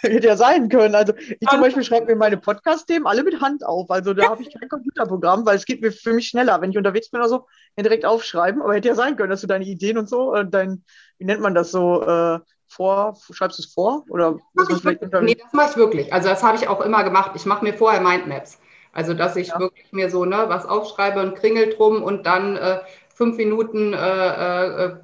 Hätte ja sein können. Also ich zum Beispiel schreibe mir meine Podcast-Themen alle mit Hand auf. Also da habe ich kein Computerprogramm, weil es geht mir für mich schneller, wenn ich unterwegs bin oder so, direkt aufschreiben. Aber hätte ja sein können, dass du deine Ideen und so, äh, dein, wie nennt man das so, äh, vor, schreibst du es vor? Oder das nee, das mache ich wirklich. Also das habe ich auch immer gemacht. Ich mache mir vorher Mindmaps. Also dass ich ja. wirklich mir so ne, was aufschreibe und kringel drum und dann äh, fünf Minuten äh, äh,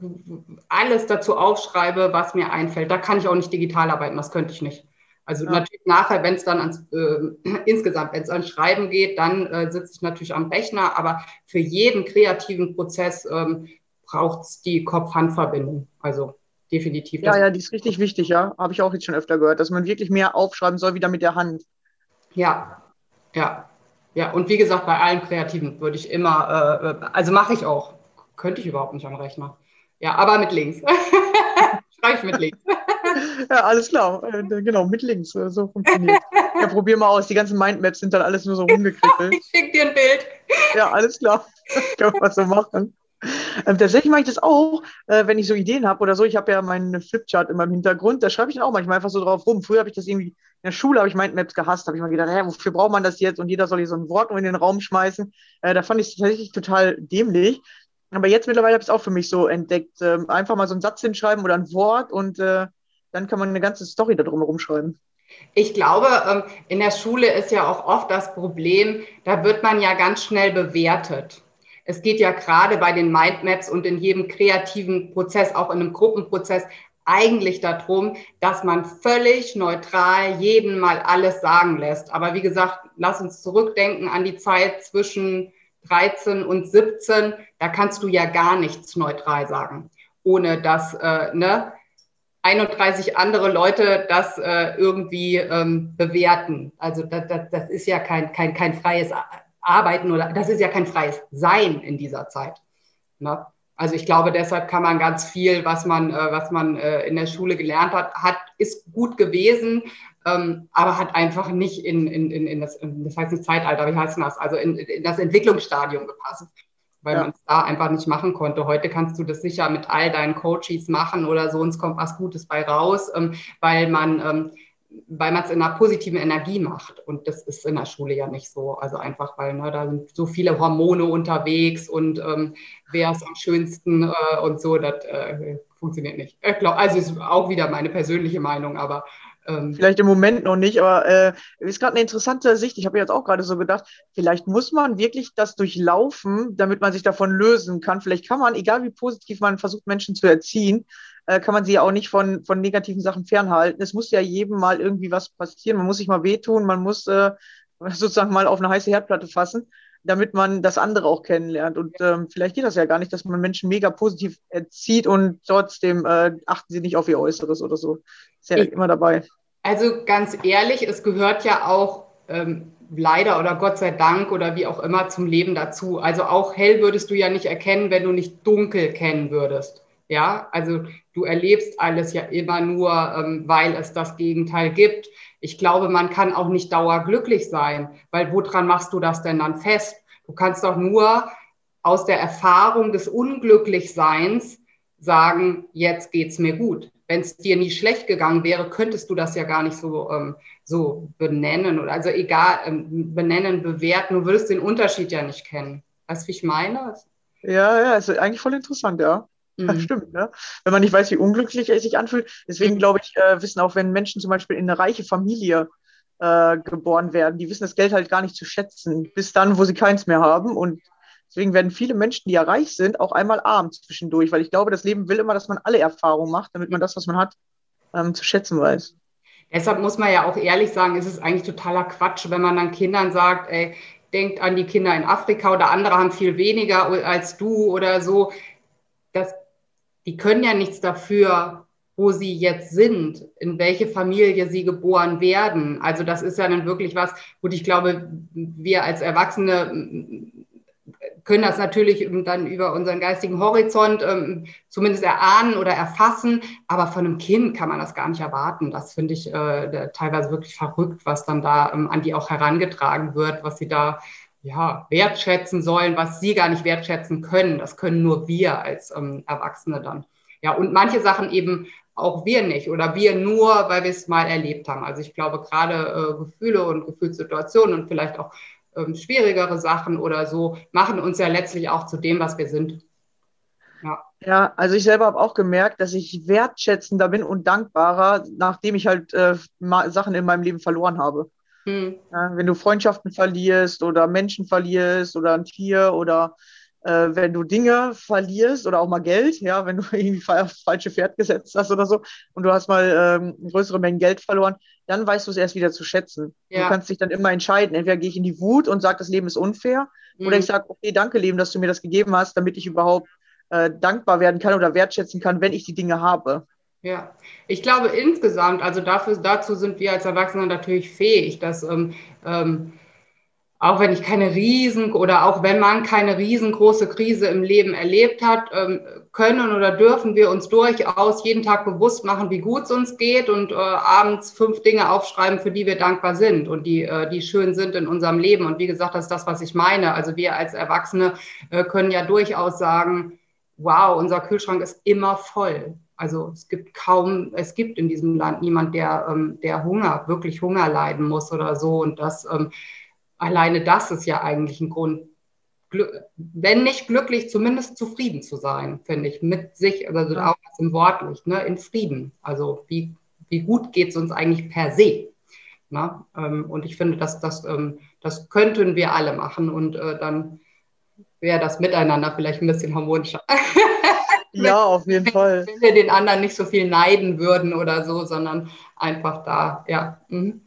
alles dazu aufschreibe, was mir einfällt. Da kann ich auch nicht digital arbeiten, das könnte ich nicht. Also ja. natürlich nachher, wenn es dann ans, äh, insgesamt, wenn es ans Schreiben geht, dann äh, sitze ich natürlich am Rechner, aber für jeden kreativen Prozess ähm, braucht es die Kopf-Hand-Verbindung. Also definitiv. Ja, ja, die ist richtig wichtig, ja. Habe ich auch jetzt schon öfter gehört, dass man wirklich mehr aufschreiben soll, wieder mit der Hand. Ja, ja. Ja, und wie gesagt, bei allen Kreativen würde ich immer, äh, also mache ich auch. Könnte ich überhaupt nicht am Rechner. Ja, aber mit links. Schreibe ich mit links. ja, alles klar. Äh, genau, mit links. Äh, so funktioniert. Ja, probier mal aus. Die ganzen Mindmaps sind dann alles nur so rumgekritzelt. ich schicke dir ein Bild. Ja, alles klar. Können wir so machen. Ähm, tatsächlich mache ich das auch, äh, wenn ich so Ideen habe oder so. Ich habe ja meinen Flipchart immer im Hintergrund, da schreibe ich dann auch manchmal einfach so drauf rum. Früher habe ich das irgendwie, in der Schule habe ich Mindmaps gehasst, habe ich mal gedacht, hä, wofür braucht man das jetzt? Und jeder soll hier so ein Wort in den Raum schmeißen. Äh, da fand ich es tatsächlich total dämlich. Aber jetzt mittlerweile habe ich es auch für mich so entdeckt. Ähm, einfach mal so einen Satz hinschreiben oder ein Wort und äh, dann kann man eine ganze Story da drum herum schreiben. Ich glaube, ähm, in der Schule ist ja auch oft das Problem, da wird man ja ganz schnell bewertet. Es geht ja gerade bei den Mindmaps und in jedem kreativen Prozess, auch in einem Gruppenprozess, eigentlich darum, dass man völlig neutral jeden mal alles sagen lässt. Aber wie gesagt, lass uns zurückdenken an die Zeit zwischen 13 und 17. Da kannst du ja gar nichts neutral sagen, ohne dass äh, ne, 31 andere Leute das äh, irgendwie ähm, bewerten. Also das, das, das ist ja kein, kein, kein freies arbeiten oder das ist ja kein freies Sein in dieser Zeit. Ne? Also ich glaube, deshalb kann man ganz viel, was man, äh, was man äh, in der Schule gelernt hat, hat ist gut gewesen, ähm, aber hat einfach nicht in, in, in, in das, in, das heißt nicht Zeitalter, wie heißt das? Also in, in das Entwicklungsstadium gepasst, weil ja. man es da einfach nicht machen konnte. Heute kannst du das sicher mit all deinen Coaches machen oder so, und es kommt was Gutes bei raus, ähm, weil man ähm, weil man es in einer positiven Energie macht. Und das ist in der Schule ja nicht so. Also einfach, weil ne, da sind so viele Hormone unterwegs und ähm, wer ist am schönsten äh, und so, das äh, funktioniert nicht. Ich glaub, also ist auch wieder meine persönliche Meinung, aber ähm, Vielleicht im Moment noch nicht, aber äh, ist gerade eine interessante Sicht. Ich habe jetzt auch gerade so gedacht, vielleicht muss man wirklich das durchlaufen, damit man sich davon lösen kann. Vielleicht kann man, egal wie positiv man versucht, Menschen zu erziehen, äh, kann man sie ja auch nicht von, von negativen Sachen fernhalten. Es muss ja jedem mal irgendwie was passieren. Man muss sich mal wehtun, man muss äh, sozusagen mal auf eine heiße Herdplatte fassen, damit man das andere auch kennenlernt. Und ähm, vielleicht geht das ja gar nicht, dass man Menschen mega positiv erzieht und trotzdem äh, achten sie nicht auf ihr Äußeres oder so. Ist ja ich, immer dabei. Also ganz ehrlich, es gehört ja auch ähm, leider oder Gott sei Dank oder wie auch immer zum Leben dazu. Also auch hell würdest du ja nicht erkennen, wenn du nicht dunkel kennen würdest. Ja, also du erlebst alles ja immer nur, ähm, weil es das Gegenteil gibt. Ich glaube, man kann auch nicht dauerglücklich sein, weil woran machst du das denn dann fest? Du kannst doch nur aus der Erfahrung des Unglücklichseins sagen, jetzt geht's mir gut wenn es dir nie schlecht gegangen wäre, könntest du das ja gar nicht so, ähm, so benennen oder also egal, ähm, benennen, bewerten. Du würdest den Unterschied ja nicht kennen. Weißt du, wie ich meine? Ja, ja, ist eigentlich voll interessant, ja. Mhm. Das stimmt, ne? Wenn man nicht weiß, wie unglücklich er sich anfühlt. Deswegen mhm. glaube ich, äh, wissen auch, wenn Menschen zum Beispiel in eine reiche Familie äh, geboren werden, die wissen das Geld halt gar nicht zu schätzen, bis dann, wo sie keins mehr haben. Und Deswegen werden viele Menschen, die ja reich sind, auch einmal arm zwischendurch, weil ich glaube, das Leben will immer, dass man alle Erfahrungen macht, damit man das, was man hat, ähm, zu schätzen weiß. Deshalb muss man ja auch ehrlich sagen, ist es eigentlich totaler Quatsch, wenn man dann Kindern sagt, ey, denkt an die Kinder in Afrika oder andere haben viel weniger als du oder so. Das, die können ja nichts dafür, wo sie jetzt sind, in welche Familie sie geboren werden. Also das ist ja dann wirklich was, wo ich glaube, wir als Erwachsene können das natürlich dann über unseren geistigen Horizont ähm, zumindest erahnen oder erfassen, aber von einem Kind kann man das gar nicht erwarten. Das finde ich äh, teilweise wirklich verrückt, was dann da ähm, an die auch herangetragen wird, was sie da ja, wertschätzen sollen, was sie gar nicht wertschätzen können. Das können nur wir als ähm, Erwachsene dann. Ja, und manche Sachen eben auch wir nicht oder wir nur, weil wir es mal erlebt haben. Also ich glaube, gerade äh, Gefühle und Gefühlssituationen und vielleicht auch ähm, schwierigere Sachen oder so, machen uns ja letztlich auch zu dem, was wir sind. Ja. ja, also ich selber habe auch gemerkt, dass ich wertschätzender bin und dankbarer, nachdem ich halt äh, Sachen in meinem Leben verloren habe. Hm. Ja, wenn du Freundschaften verlierst oder Menschen verlierst oder ein Tier oder äh, wenn du Dinge verlierst oder auch mal Geld, ja, wenn du irgendwie aufs falsche Pferd gesetzt hast oder so und du hast mal ähm, größere Mengen Geld verloren, dann weißt du es erst wieder zu schätzen. Ja. Du kannst dich dann immer entscheiden. Entweder gehe ich in die Wut und sage, das Leben ist unfair, mhm. oder ich sage, okay, danke Leben, dass du mir das gegeben hast, damit ich überhaupt äh, dankbar werden kann oder wertschätzen kann, wenn ich die Dinge habe. Ja, ich glaube insgesamt, also dafür, dazu sind wir als Erwachsene natürlich fähig, dass ähm, ähm, auch wenn ich keine riesen oder auch wenn man keine riesengroße Krise im Leben erlebt hat, ähm, können oder dürfen wir uns durchaus jeden Tag bewusst machen, wie gut es uns geht und äh, abends fünf Dinge aufschreiben, für die wir dankbar sind und die, äh, die schön sind in unserem Leben. Und wie gesagt, das ist das, was ich meine. Also wir als Erwachsene äh, können ja durchaus sagen, wow, unser Kühlschrank ist immer voll. Also es gibt kaum, es gibt in diesem Land niemand, der, ähm, der Hunger, wirklich Hunger leiden muss oder so. Und das ähm, alleine das ist ja eigentlich ein Grund, wenn nicht glücklich, zumindest zufrieden zu sein, finde ich, mit sich, also auch im Wortlich, ne, in Frieden. Also wie, wie gut geht es uns eigentlich per se? Ne? Ähm, und ich finde, dass, das, ähm, das könnten wir alle machen und äh, dann wäre das Miteinander vielleicht ein bisschen harmonischer. ja, auf jeden wenn, Fall. Wenn wir den anderen nicht so viel neiden würden oder so, sondern einfach da, ja. Mhm.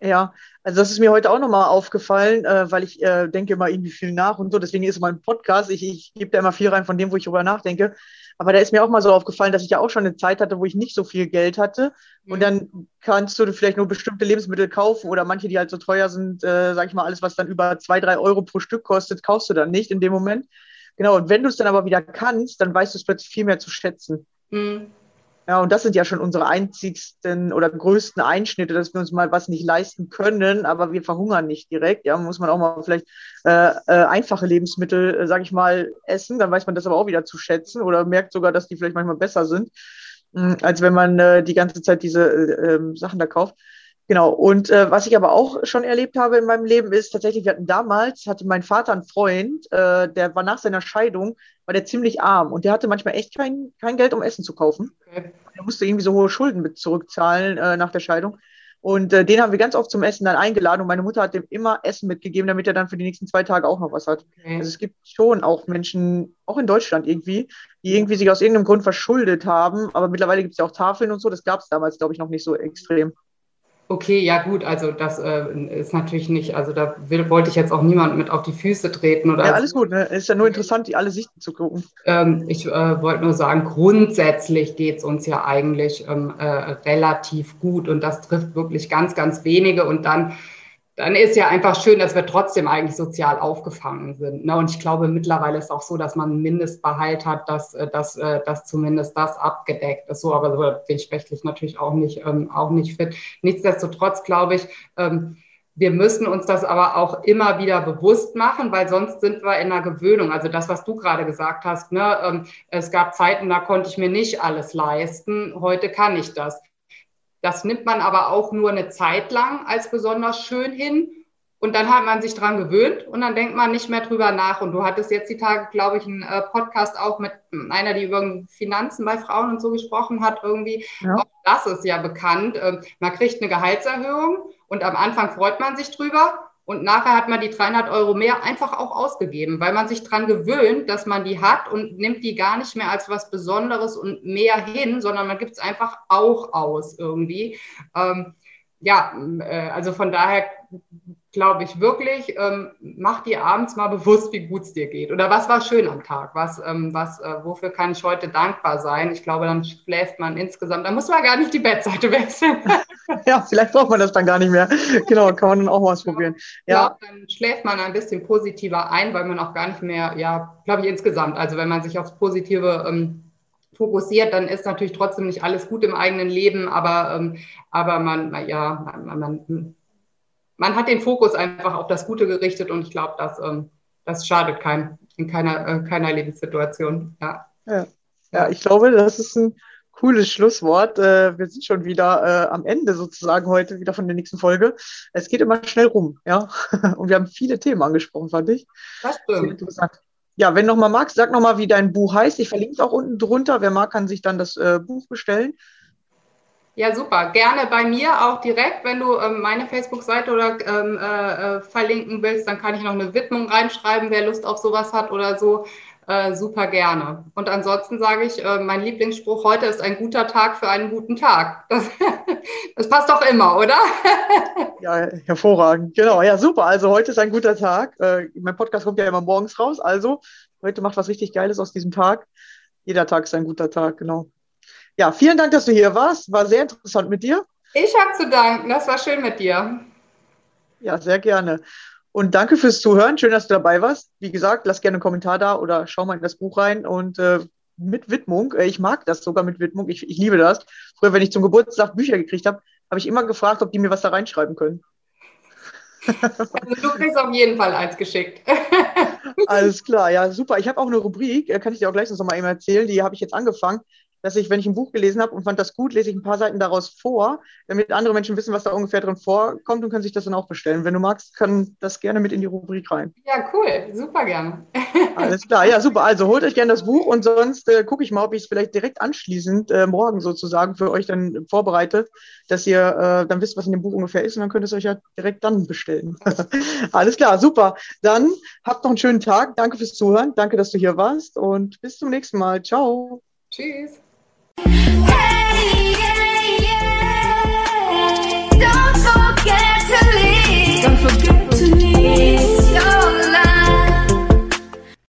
Ja, also das ist mir heute auch nochmal aufgefallen, äh, weil ich äh, denke immer irgendwie viel nach und so. Deswegen ist mein Podcast, ich, ich gebe da immer viel rein von dem, wo ich darüber nachdenke. Aber da ist mir auch mal so aufgefallen, dass ich ja auch schon eine Zeit hatte, wo ich nicht so viel Geld hatte. Mhm. Und dann kannst du vielleicht nur bestimmte Lebensmittel kaufen oder manche, die halt so teuer sind, äh, sag ich mal, alles, was dann über zwei, drei Euro pro Stück kostet, kaufst du dann nicht in dem Moment. Genau, und wenn du es dann aber wieder kannst, dann weißt du es plötzlich viel mehr zu schätzen. Mhm. Ja, und das sind ja schon unsere einzigsten oder größten Einschnitte, dass wir uns mal was nicht leisten können, aber wir verhungern nicht direkt. Ja, muss man auch mal vielleicht äh, äh, einfache Lebensmittel, äh, sage ich mal, essen. Dann weiß man das aber auch wieder zu schätzen oder merkt sogar, dass die vielleicht manchmal besser sind, mh, als wenn man äh, die ganze Zeit diese äh, ähm, Sachen da kauft. Genau. Und äh, was ich aber auch schon erlebt habe in meinem Leben ist tatsächlich, wir hatten damals, hatte mein Vater einen Freund, äh, der war nach seiner Scheidung, war der ziemlich arm und der hatte manchmal echt kein, kein Geld, um Essen zu kaufen. Okay. Er musste irgendwie so hohe Schulden mit zurückzahlen äh, nach der Scheidung. Und äh, den haben wir ganz oft zum Essen dann eingeladen und meine Mutter hat dem immer Essen mitgegeben, damit er dann für die nächsten zwei Tage auch noch was hat. Okay. Also es gibt schon auch Menschen, auch in Deutschland irgendwie, die irgendwie sich aus irgendeinem Grund verschuldet haben, aber mittlerweile gibt es ja auch Tafeln und so, das gab es damals, glaube ich, noch nicht so extrem. Okay, ja gut, also das äh, ist natürlich nicht, also da will, wollte ich jetzt auch niemand mit auf die Füße treten oder. Ja, alles gut, ne? Ist ja nur interessant, die alle Sichten zu gucken. Ähm, ich äh, wollte nur sagen, grundsätzlich geht es uns ja eigentlich ähm, äh, relativ gut und das trifft wirklich ganz, ganz wenige und dann dann ist ja einfach schön, dass wir trotzdem eigentlich sozial aufgefangen sind. Ne? Und ich glaube, mittlerweile ist auch so, dass man einen Mindestbehalt hat, dass, äh, dass, äh, dass zumindest das abgedeckt ist. So, aber so bin ich rechtlich natürlich auch nicht, ähm, auch nicht fit. Nichtsdestotrotz glaube ich, ähm, wir müssen uns das aber auch immer wieder bewusst machen, weil sonst sind wir in einer Gewöhnung. Also das, was du gerade gesagt hast, ne? Ähm, es gab Zeiten, da konnte ich mir nicht alles leisten. Heute kann ich das. Das nimmt man aber auch nur eine Zeit lang als besonders schön hin. Und dann hat man sich dran gewöhnt und dann denkt man nicht mehr drüber nach. Und du hattest jetzt die Tage, glaube ich, einen äh, Podcast auch mit einer, die über Finanzen bei Frauen und so gesprochen hat, irgendwie. Ja. Auch das ist ja bekannt. Ähm, man kriegt eine Gehaltserhöhung und am Anfang freut man sich drüber. Und nachher hat man die 300 Euro mehr einfach auch ausgegeben, weil man sich daran gewöhnt, dass man die hat und nimmt die gar nicht mehr als was Besonderes und mehr hin, sondern man gibt es einfach auch aus irgendwie. Ähm, ja, äh, also von daher glaube ich wirklich, ähm, mach dir abends mal bewusst, wie gut es dir geht. Oder was war schön am Tag? Was, ähm, was, äh, wofür kann ich heute dankbar sein? Ich glaube, dann schläft man insgesamt, da muss man gar nicht die Bettseite wechseln. ja, vielleicht braucht man das dann gar nicht mehr. Genau, kann man dann auch mal ausprobieren. Ja, ja dann schläft man ein bisschen positiver ein, weil man auch gar nicht mehr, ja, glaube ich, insgesamt, also wenn man sich aufs Positive ähm, fokussiert, dann ist natürlich trotzdem nicht alles gut im eigenen Leben, aber, ähm, aber man, ja, man, man, man, hat den Fokus einfach auf das Gute gerichtet und ich glaube, das, ähm, das schadet keinem in keiner, äh, keiner Lebenssituation. Ja. ja. Ja, ich glaube, das ist ein cooles Schlusswort. Äh, wir sind schon wieder äh, am Ende sozusagen heute wieder von der nächsten Folge. Es geht immer schnell rum, ja. Und wir haben viele Themen angesprochen, fand ich. Das stimmt. Ja, wenn du noch mal magst, sag noch mal, wie dein Buch heißt. Ich verlinke es auch unten drunter. Wer mag, kann sich dann das äh, Buch bestellen. Ja, super. Gerne bei mir auch direkt. Wenn du ähm, meine Facebook-Seite oder ähm, äh, äh, verlinken willst, dann kann ich noch eine Widmung reinschreiben, wer Lust auf sowas hat oder so. Äh, super gerne. Und ansonsten sage ich, äh, mein Lieblingsspruch heute ist ein guter Tag für einen guten Tag. Das, das passt doch immer, oder? ja, hervorragend. Genau, ja, super. Also heute ist ein guter Tag. Äh, mein Podcast kommt ja immer morgens raus. Also heute macht was richtig Geiles aus diesem Tag. Jeder Tag ist ein guter Tag, genau. Ja, vielen Dank, dass du hier warst. War sehr interessant mit dir. Ich habe zu danken. Das war schön mit dir. Ja, sehr gerne. Und danke fürs Zuhören. Schön, dass du dabei warst. Wie gesagt, lass gerne einen Kommentar da oder schau mal in das Buch rein und äh, mit Widmung. Äh, ich mag das sogar mit Widmung. Ich, ich liebe das. Früher, wenn ich zum Geburtstag Bücher gekriegt habe, habe ich immer gefragt, ob die mir was da reinschreiben können. Also du kriegst auf jeden Fall eins geschickt. Alles klar, ja, super. Ich habe auch eine Rubrik, äh, kann ich dir auch gleich noch mal eben erzählen. Die habe ich jetzt angefangen dass ich, wenn ich ein Buch gelesen habe und fand das gut, lese ich ein paar Seiten daraus vor, damit andere Menschen wissen, was da ungefähr drin vorkommt und können sich das dann auch bestellen. Wenn du magst, kann das gerne mit in die Rubrik rein. Ja, cool, super gerne. Alles klar, ja, super. Also holt euch gerne das Buch und sonst äh, gucke ich mal, ob ich es vielleicht direkt anschließend äh, morgen sozusagen für euch dann vorbereite, dass ihr äh, dann wisst, was in dem Buch ungefähr ist und dann könnt ihr es euch ja direkt dann bestellen. Alles klar, super. Dann habt noch einen schönen Tag. Danke fürs Zuhören. Danke, dass du hier warst und bis zum nächsten Mal. Ciao. Tschüss. Don't forget to leave. Don't forget.